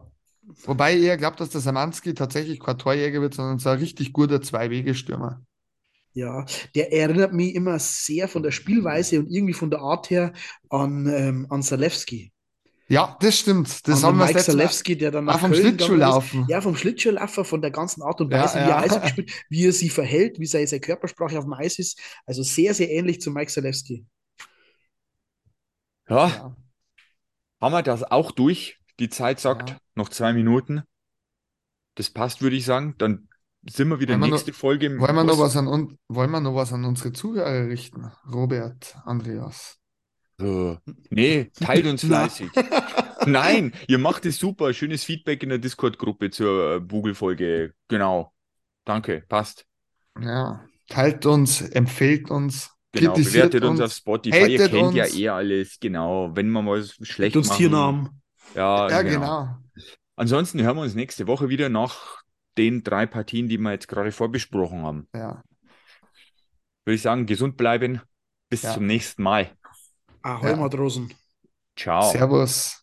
Wobei ich eher glaube, dass der Samanski tatsächlich kein Torjäger wird, sondern so ein richtig guter Zwei-Wege-Stürmer. Ja, der erinnert mich immer sehr von der Spielweise und irgendwie von der Art her an, ähm, an Zalewski. Ja, das stimmt. Das an haben wir Mike Zalewski, der dann auch nach vom Köln gegangen ist. Schlittschuhlaufen. Ja, vom Schlittschuhlaufer, von der ganzen Art und Ja, Weise, wie ja. er Eishockey spielt, wie er sich verhält, wie seine, seine Körpersprache auf dem Eis ist. Also sehr, sehr ähnlich zu Mike Zalewski. Ja, Ja. haben wir das auch durch? Die Zeit sagt Ja. noch zwei Minuten. Das passt, würde ich sagen. Dann sind wir wieder Wollen wir nächste noch- Folge. im Wollen wir, noch was an, wollen wir noch was an unsere Zuhörer richten? Robert, Andreas. Äh, nee, teilt uns fleißig. Nein, ihr macht es super. Schönes Feedback in der Discord-Gruppe zur äh, Google-Folge. Genau. Danke, passt. Ja. Teilt uns, empfehlt uns, Genau, bewertet uns, uns. auf Spotify. Ihr kennt ja uns. eh alles. Genau. Wenn wir mal schlecht uns machen. Tiernamen. Ja, Ja, genau. genau. Ansonsten hören wir uns nächste Woche wieder nach den drei Partien, die wir jetzt gerade vorbesprochen haben. Ja. Würde ich sagen, gesund bleiben. Bis Ja. zum nächsten Mal. Ahoi, Ja. Matrosen. Ciao. Servus.